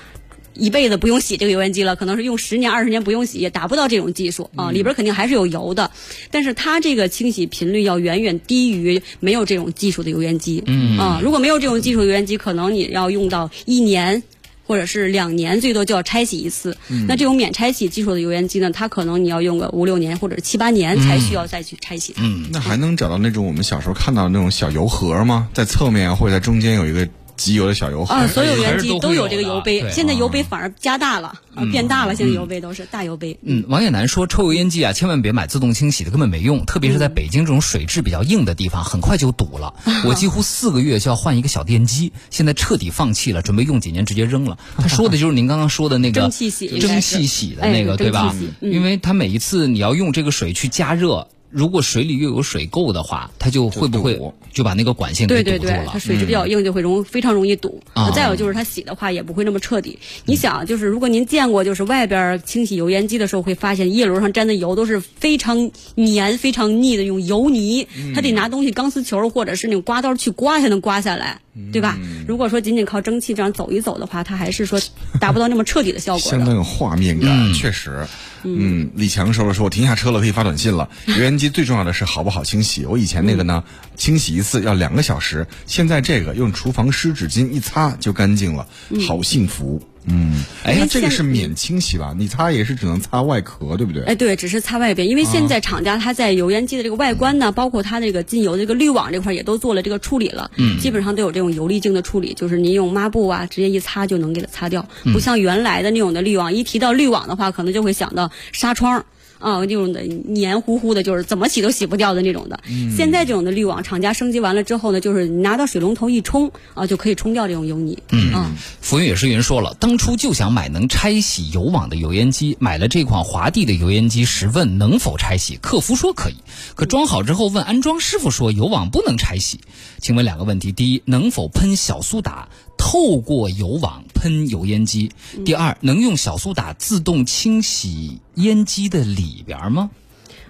一辈子不用洗这个油烟机了，可能是用十年二十年不用洗也达不到这种技术啊，里边肯定还是有油的，但是它这个清洗频率要远远低于没有这种技术的油烟机。嗯啊，如果没有这种技术油烟机，可能你要用到一年或者是两年，最多就要拆洗一次。那这种免拆洗技术的油烟机呢，它可能你要用个五六年或者七八年才需要再去拆洗。嗯，那还能找到那种我们小时候看到的那种小油盒吗？在侧面或者在中间有一个。机油的小油盒啊，所有油烟机都有这个油杯。现在油杯反而加大了，啊，变大了。现在油杯都是大油杯。嗯，王艳楠说，抽油烟机啊，千万别买自动清洗的，根本没用。特别是在北京这种水质比较硬的地方，很快就堵了。我几乎四个月就要换一个小电机，现在彻底放弃了，准备用几年直接扔了。他说的就是您刚刚说的那个蒸汽洗，蒸汽洗的那个，对吧？因为它每一次你要用这个水去加热。如果水里又有水垢的话，它就会不会就把那个管线给堵住了？对对对，它水质比较硬，就会容非常容易堵。再有就是它洗的话也不会那么彻底。你想，就是如果您见过就是外边清洗油烟机的时候，会发现叶轮上沾的油都是非常黏、非常腻的那种油泥，它得拿东西钢丝球或者是那种刮刀去刮才能刮下来。对吧？如果说仅仅靠蒸汽这样走一走的话，它还是说达不到那么彻底的效果。相当有画面感，确实。嗯，李强说了说，我停下车了，可以发短信了。油烟机最重要的是好不好清洗。我以前那个呢，清洗一次要两个小时，现在这个用厨房湿纸巾一擦就干净了，好幸福。嗯，哎，这个是免清洗吧？你擦也是只能擦外壳，对不对？哎，对，只是擦外边，因为现在厂家它在油烟机的这个外观呢，包括它这个进油的这个滤网这块也都做了这个处理了，嗯，基本上都有这种油滤镜的处理，就是您用抹布啊，直接一擦就能给它擦掉，不像原来的那种的滤网，一提到滤网的话，可能就会想到纱窗。啊，那种的黏糊糊的，就是怎么洗都洗不掉的那种的。现在这种的滤网，厂家升级完了之后呢，就是你拿到水龙头一冲啊，就可以冲掉这种油泥。嗯，浮云也是云说了，当初就想买能拆洗油网的油烟机，买了这款华帝的油烟机时问能否拆洗，客服说可以，可装好之后问安装师傅说油网不能拆洗。请问两个问题：第一，能否喷小苏打？透过油网喷油烟机。第二，能用小苏打自动清洗烟机的里边吗？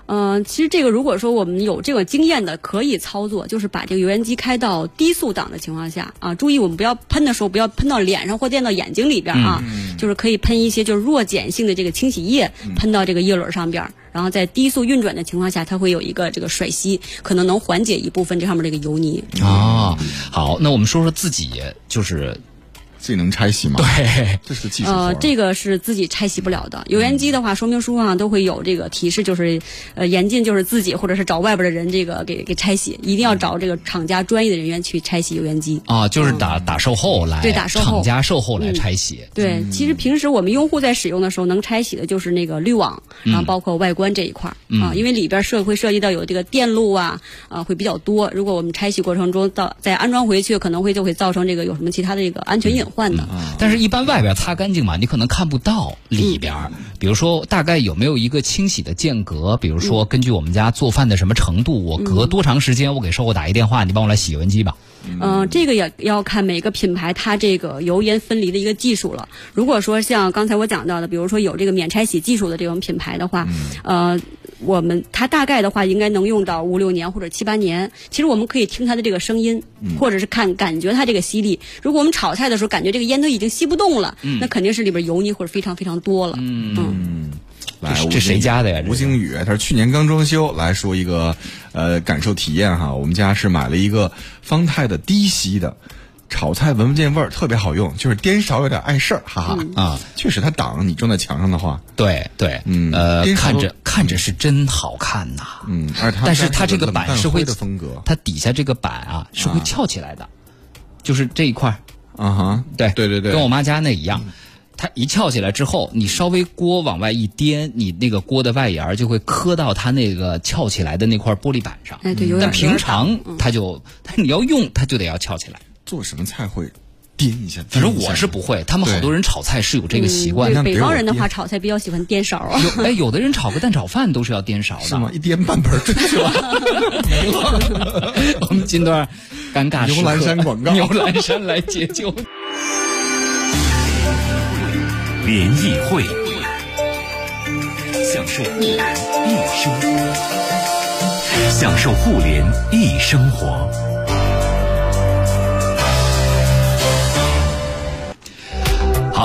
嗯，其实这个如果说我们有这个经验的，可以操作，就是把这个油烟机开到低速档的情况下啊，注意我们不要喷的时候不要喷到脸上或溅到眼睛里边啊，就是可以喷一些就是弱碱性的这个清洗液喷到这个叶轮上边，然后在低速运转的情况下，它会有一个这个甩吸，可能能缓解一部分这上面这个油泥。啊，好，那我们说说自己就是。自己能拆洗吗？对，这是技术呃，这个是自己拆洗不了的。油烟机的话，说明书上都会有这个提示，就是呃，严禁就是自己或者是找外边的人这个给给拆洗，一定要找这个厂家专业的人员去拆洗油烟机。啊，就是打打售后来，对，打售后厂家售后来拆洗。对，其实平时我们用户在使用的时候，能拆洗的就是那个滤网，然后包括外观这一块啊，因为里边涉会涉及到有这个电路啊啊会比较多。如果我们拆洗过程中到再安装回去，可能会就会造成这个有什么其他的这个安全隐患的。但是，一般外边擦干净嘛，你可能看不到里边儿。比如说，大概有没有一个清洗的间隔？比如说，根据我们家做饭的什么程度，我隔多长时间，我给售后打一电话，你帮我来洗油烟机吧。嗯、这个也要看每个品牌它这个油烟分离的一个技术了。如果说像刚才我讲到的，比如说有这个免拆洗技术的这种品牌的话，呃，我们它大概的话应该能用到五六年或者七八年。其实我们可以听它的这个声音，或者是看感觉它这个吸力。如果我们炒菜的时候感觉这个烟都已经吸不动了，那肯定是里边油腻或者非常非常多了。嗯来，这谁家的呀吴星宇，他是去年刚装修，来说一个呃感受体验哈。我们家是买了一个方太的低吸的，炒菜闻不见味儿，特别好用，就是颠勺有点碍事儿，哈哈啊，确实它挡你撞在墙上的话，对对，嗯呃，看着看着是真好看呐。嗯，而它但是它它这个板是会的风格它底下这个板啊是会翘起来的，就是这一块儿。啊哈，对对对对，跟我妈家那一样。它一翘起来之后，你稍微锅往外一颠，你那个锅的外沿儿就会磕到它那个翘起来的那块玻璃板上。哎对有点但平常它就，它你要用它就得要翘起来。做什么菜会颠一下，反正我是不会，他们好多人炒菜是有这个习惯的。对北方人的话，炒菜比较喜欢颠勺啊。有哎，有的人炒个蛋炒饭都是要颠勺的。是吗？一颠半盆儿出去了，我们进段尴尬时刻牛栏山广告牛栏山来解救。联谊会，享受互联一生活，享受互联一生活。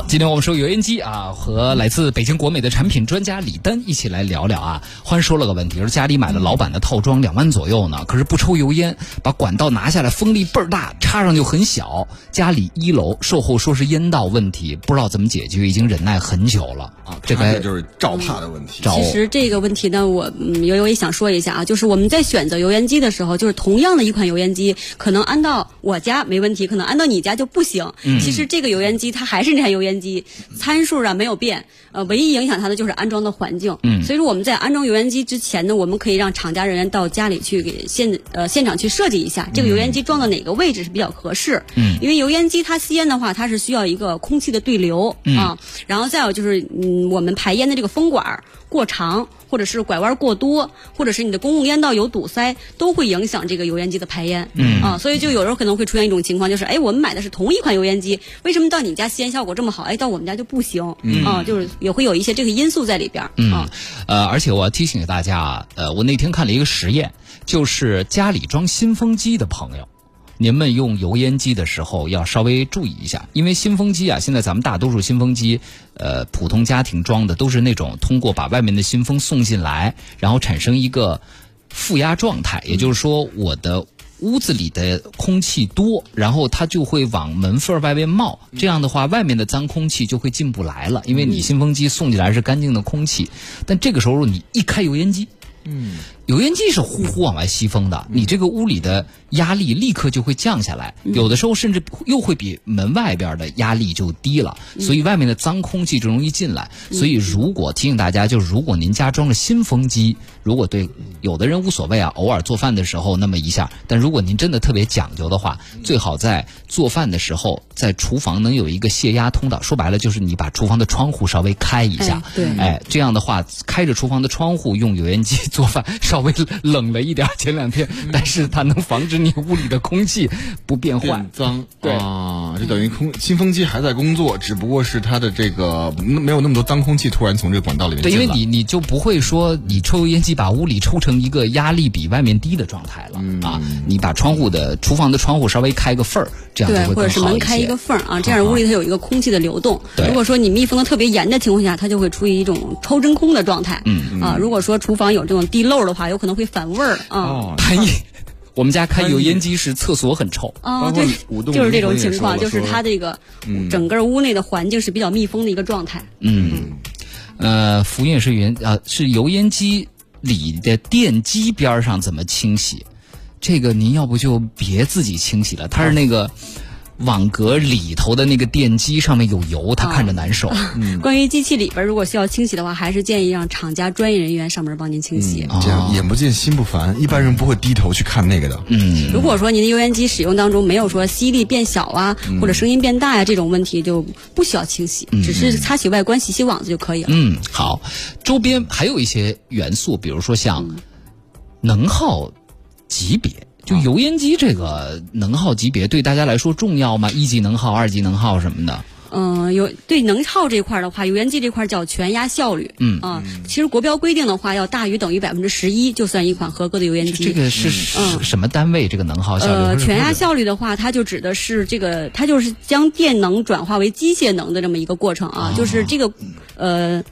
好，今天我们说油烟机啊，和来自北京国美的产品专家李丹一起来聊聊啊。欢说了个问题，说家里买了老板的套装，两万左右呢，可是不抽油烟，把管道拿下来，风力倍儿大，插上就很小。家里一楼售后说是烟道问题，不知道怎么解决，已经忍耐很久了啊，这该它就是照怕的问题。找其实这个问题呢，我嗯悠悠也想说一下啊，就是我们在选择油烟机的时候，就是同样的一款油烟机，可能安到我家没问题，可能安到你家就不行。其实这个油烟机它还是那台油烟机，参数啊没有变，呃，唯一影响它的就是安装的环境。嗯，所以说我们在安装油烟机之前呢，我们可以让厂家人员到家里去给现呃现场去设计一下这个油烟机装到哪个位置是比较合适。嗯，因为油烟机它吸烟的话，它是需要一个空气的对流、啊，然后再有就是嗯我们排烟的这个风管过长，或者是拐弯过多，或者是你的公共烟道有堵塞，都会影响这个油烟机的排烟。嗯啊，所以就有时候可能会出现一种情况，就是哎，我们买的是同一款油烟机，为什么到你家吸烟效果这么好，哎，到我们家就不行？嗯啊，就是也会有一些这个因素在里边儿。啊，呃，而且我要提醒大家啊，呃，我那天看了一个实验，就是家里装新风机的朋友。您们用油烟机的时候要稍微注意一下，因为新风机啊，现在咱们大多数新风机，呃，普通家庭装的都是那种通过把外面的新风送进来，然后产生一个负压状态，也就是说我的屋子里的空气多，然后它就会往门缝儿外面冒，这样的话，外面的脏空气就会进不来了，因为你新风机送进来是干净的空气，但这个时候你一开油烟机，嗯，油烟机是呼呼往外吸风的，你这个屋里的压力立刻就会降下来，有的时候甚至又会比门外边的压力就低了，所以外面的脏空气就容易进来。所以如果提醒大家，就是如果您家装了新风机，如果对有的人无所谓啊，偶尔做饭的时候那么一下，但如果您真的特别讲究的话，最好在做饭的时候，在厨房能有一个泄压通道。说白了就是你把厨房的窗户稍微开一下，哎对。哎，这样的话，开着厨房的窗户用油烟机做饭，稍微冷了一点，前两天，但是它能防止你屋里的空气不变坏变。脏，对啊，就等于空新风机还在工作，只不过是它的这个没有那么多脏空气突然从这个管道里面对，因。为你你就不会说你抽油烟机把屋里抽成一个压力比外面低的状态了、啊！你把窗户的厨房的窗户稍微开个缝儿，这样对，就会或者是更好一些门开一个。缝儿啊，这样屋里它有一个空气的流动。对如果说你密封的特别严的情况下，它就会处于一种抽真空的状态。嗯啊，如果说厨房有这种地漏的话，有可能会反味儿啊。哦，潘毅，我们家开油烟机时厕所很臭。啊，对就是这种情况，就是它这个整个屋内的环境是比较密封的一个状态。嗯呃，福音是原啊，是油烟机里的电机边上怎么清洗？这个您要不就别自己清洗了，它是那个网格里头的那个电机上面有油，他看着难受。关于机器里边如果需要清洗的话，还是建议让厂家专业人员上门帮您清洗。这样眼不见心不烦，一般人不会低头去看那个的。嗯，如果说您的油烟机使用当中没有说吸力变小啊，或者声音变大呀、这种问题，就不需要清洗，只是擦洗外观、洗洗网子就可以了。嗯，好，周边还有一些元素，比如说像能耗级别。就油烟机这个能耗级别对大家来说重要吗？一级能耗、二级能耗什么的？嗯、有对能耗这块儿的话，油烟机这块儿叫全压效率。嗯啊，其实国标规定的话，要大于等于百分之十一，就算一款合格的油烟机。这个是嗯是什么单位？这个能耗效率？呃，全压效率的话，它就指的是这个，它就是将电能转化为机械能的这么一个过程啊，就是这个，呃。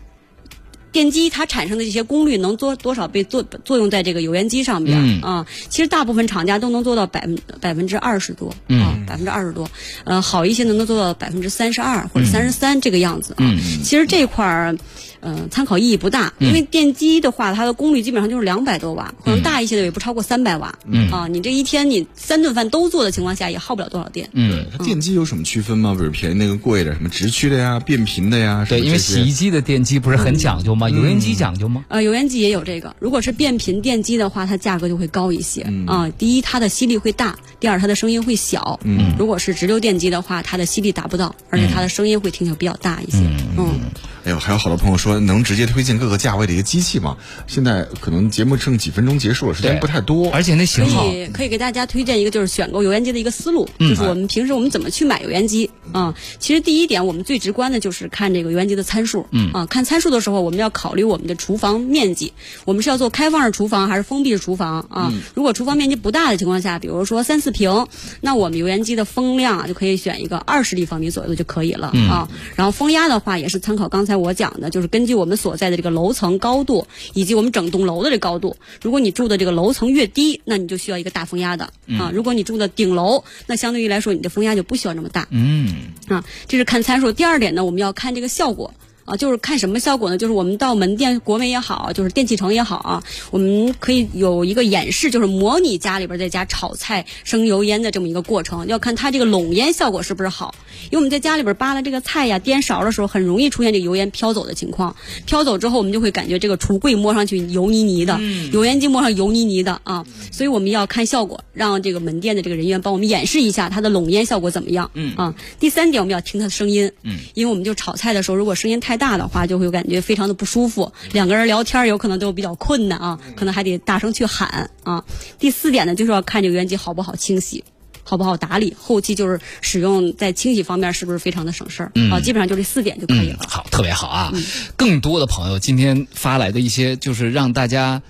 电机它产生的这些功率能做多少被作作用在这个油烟机上边、嗯啊？其实大部分厂家都能做到百分百分之二十多嗯啊，百分之二十多，呃，好一些能能做到百分之三十二或者三十三这个样子啊。嗯其实这块儿。呃，参考意义不大，因为电机的话，它的功率基本上就是两百多瓦，可能大一些的也不超过三百瓦。嗯啊，你这一天你三顿饭都做的情况下，也耗不了多少电。嗯，它电机有什么区分吗？比如便宜那个贵的，什么直驱的呀、变频的呀？对，因为洗衣机的电机不是很讲究吗？油烟机讲究吗？呃，油烟机也有这个。如果是变频电机的话，它价格就会高一些。啊、第一，它的吸力会大；第二，它的声音会小。嗯，如果是直流电机的话，它的吸力达不到，而且它的声音会听起来比较大一些。嗯哎呦，还有好多朋友说能直接推荐各个价位的一个机器吗？现在可能节目剩几分钟结束了，时间不太多。而且那可型号，以可以给大家推荐一个，就是选购油烟机的一个思路，就是我们平时我们怎么去买油烟机啊、其实第一点，我们最直观的就是看这个油烟机的参数。嗯啊，看参数的时候，我们要考虑我们的厨房面积，我们是要做开放式厨房还是封闭式厨房啊？如果厨房面积不大的情况下，比如说三四平，那我们油烟机的风量啊就可以选一个二十立方米左右的就可以了、啊。然后风压的话，也是参考刚才我讲的，就是根据我们所在的这个楼层高度以及我们整栋楼的这高度。如果你住的这个楼层越低，那你就需要一个大风压的、啊。如果你住的顶楼，那相对于来说你的风压就不需要那么大。嗯啊，这是看参数。第二点呢，我们要看这个效果。啊，就是看什么效果呢？就是我们到门店、国美也好，就是电器城也好啊，我们可以有一个演示，就是模拟家里边在家炒菜生油烟的这么一个过程，要看它这个拢烟效果是不是好。因为我们在家里边扒拉这个菜呀、颠勺的时候，很容易出现这个油烟飘走的情况。飘走之后，我们就会感觉这个橱柜摸上去油腻腻的，油烟机摸上油腻腻的啊。所以我们要看效果，让这个门店的这个人员帮我们演示一下它的拢烟效果怎么样。嗯啊，第三点我们要听它的声音。嗯，因为我们就炒菜的时候，如果声音太大的话，就会感觉非常的不舒服。两个人聊天有可能都比较困难啊，可能还得大声去喊啊。第四点呢，就是要看这个油烟机好不好清洗。好不好打理？后期就是使用在清洗方面是不是非常的省事儿、啊？基本上就这四点就可以了。，嗯好，特别好啊！更多的朋友今天发来的一些就是让大家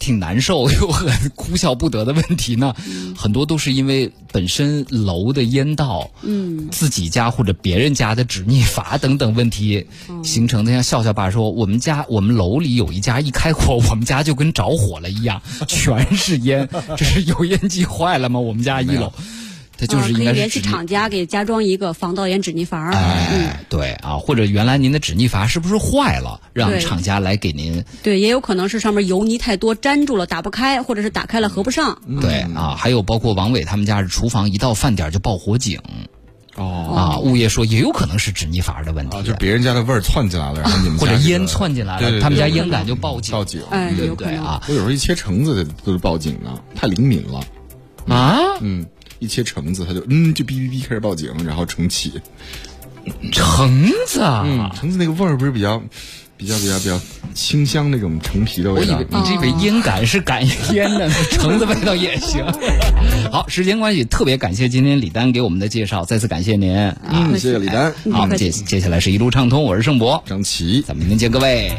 挺难受又很哭笑不得的问题呢，很多都是因为本身楼的烟道，嗯，自己家或者别人家的止逆阀等等问题形成的。像笑笑爸说，我们家我们楼里有一家一开火，我们家就跟着火了一样，全是烟，这是油烟机坏了吗？我们家一楼。它就是啊、应可以联系厂家给加装一个防盗烟止逆阀哎，对啊，或者原来您的止逆阀是不是坏了，让厂家来给您？对，也有可能是上面油泥太多粘住了，打不开，或者是打开了合不上。对啊，还有包括王伟他们家是厨房一到饭点儿就报火警哦啊，物业说也有可能是止逆阀的问题啊，，就别人家的味儿窜进来了，然后你们或者烟窜进来了，对对对他们家对烟感就报警。报警。哎，对。对啊我有时候一切橙子都是报警呢，太灵敏了。啊，嗯，一切橙子，他就嗯就哔哔哔开始报警，然后重启。橙子啊，嗯，橙子那个味儿不是比较比较比较比较清香那种橙皮的味道我以为。你这个烟感是感烟的，橙子味道也行。好，时间关系，特别感谢今天李丹给我们的介绍，再次感谢您啊。嗯，谢谢李丹，好，接接下来是一路畅通，我是盛博，张琪。咱们明天见各位。